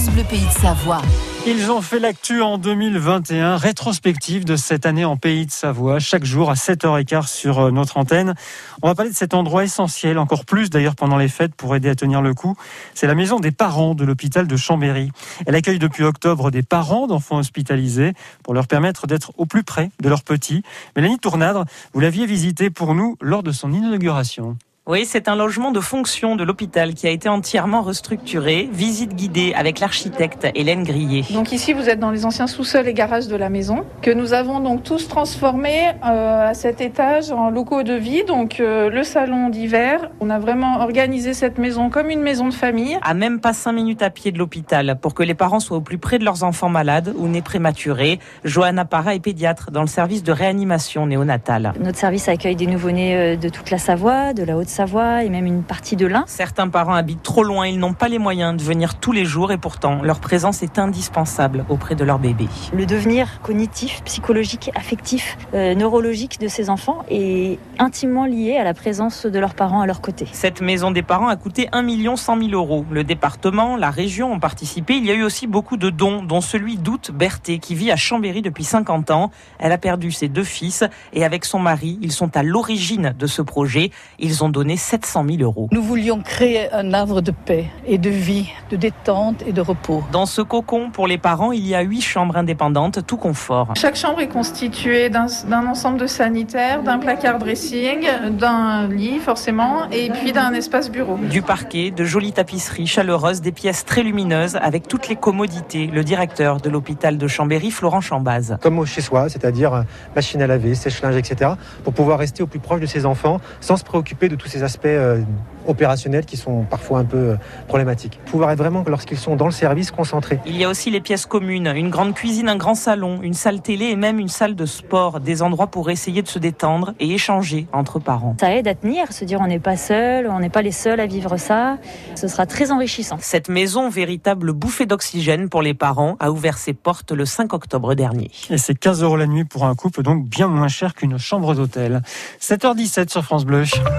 France Pays de Savoie. Ils ont fait l'actu en 2021, rétrospective de cette année en Pays de Savoie, chaque jour à 7h15 sur euh, notre antenne. On va parler de cet endroit essentiel, encore plus d'ailleurs pendant les fêtes pour aider à tenir le coup. C'est la maison des parents de l'hôpital de Chambéry. Elle accueille depuis octobre des parents d'enfants hospitalisés pour leur permettre d'être au plus près de leurs petits. Mélanie Tournadre, vous l'aviez visité pour nous lors de son inauguration. Oui, c'est un logement de fonction de l'hôpital qui a été entièrement restructuré. Visite guidée avec l'architecte Hélène Grillet. Donc ici, vous êtes dans les anciens sous-sols et garages de la maison que nous avons donc tous transformés euh, à cet étage en locaux de vie. Donc euh, le salon d'hiver, on a vraiment organisé cette maison comme une maison de famille. À même pas cinq minutes à pied de l'hôpital pour que les parents soient au plus près de leurs enfants malades ou nés prématurés. Johanna Para est pédiatre dans le service de réanimation néonatale. Notre service accueille des nouveau-nés euh, de toute la Savoie, de la Haute-Savoie Savoie et même une partie de l'Ain. Certains parents habitent trop loin, ils n'ont pas les moyens de venir tous les jours et pourtant leur présence est indispensable auprès de leur bébé. Le devenir cognitif, psychologique, affectif, euh, neurologique de ces enfants est intimement lié à la présence de leurs parents à leur côté. Cette maison des parents a coûté 1 100 000 euros. Le département, la région ont participé. Il y a eu aussi beaucoup de dons, dont celui d'Out Berthet qui vit à Chambéry depuis 50 ans. Elle a perdu ses deux fils et avec son mari, ils sont à l'origine de ce projet. Ils ont donné 700 000 euros. Nous voulions créer un havre de paix et de vie, de détente et de repos. Dans ce cocon, pour les parents, il y a huit chambres indépendantes, tout confort. Chaque chambre est constituée d'un ensemble de sanitaires, d'un placard dressing, d'un lit forcément, et puis d'un espace bureau. Du parquet, de jolies tapisseries chaleureuses, des pièces très lumineuses, avec toutes les commodités. Le directeur de l'hôpital de Chambéry, Florent Chambaz. Comme chez soi, c'est-à-dire machine à laver, sèche-linge, etc., pour pouvoir rester au plus proche de ses enfants sans se préoccuper de tous ces aspects euh, opérationnels qui sont parfois un peu euh, problématiques. Pouvoir être vraiment, lorsqu'ils sont dans le service, concentrés. Il y a aussi les pièces communes, une grande cuisine, un grand salon, une salle télé et même une salle de sport, des endroits pour essayer de se détendre et échanger entre parents. Ça aide à tenir, se dire on n'est pas seul, on n'est pas les seuls à vivre ça. Ce sera très enrichissant. Cette maison, véritable bouffée d'oxygène pour les parents, a ouvert ses portes le 5 octobre dernier. Et c'est 15 euros la nuit pour un couple, donc bien moins cher qu'une chambre d'hôtel. 7h17 sur France Bleu.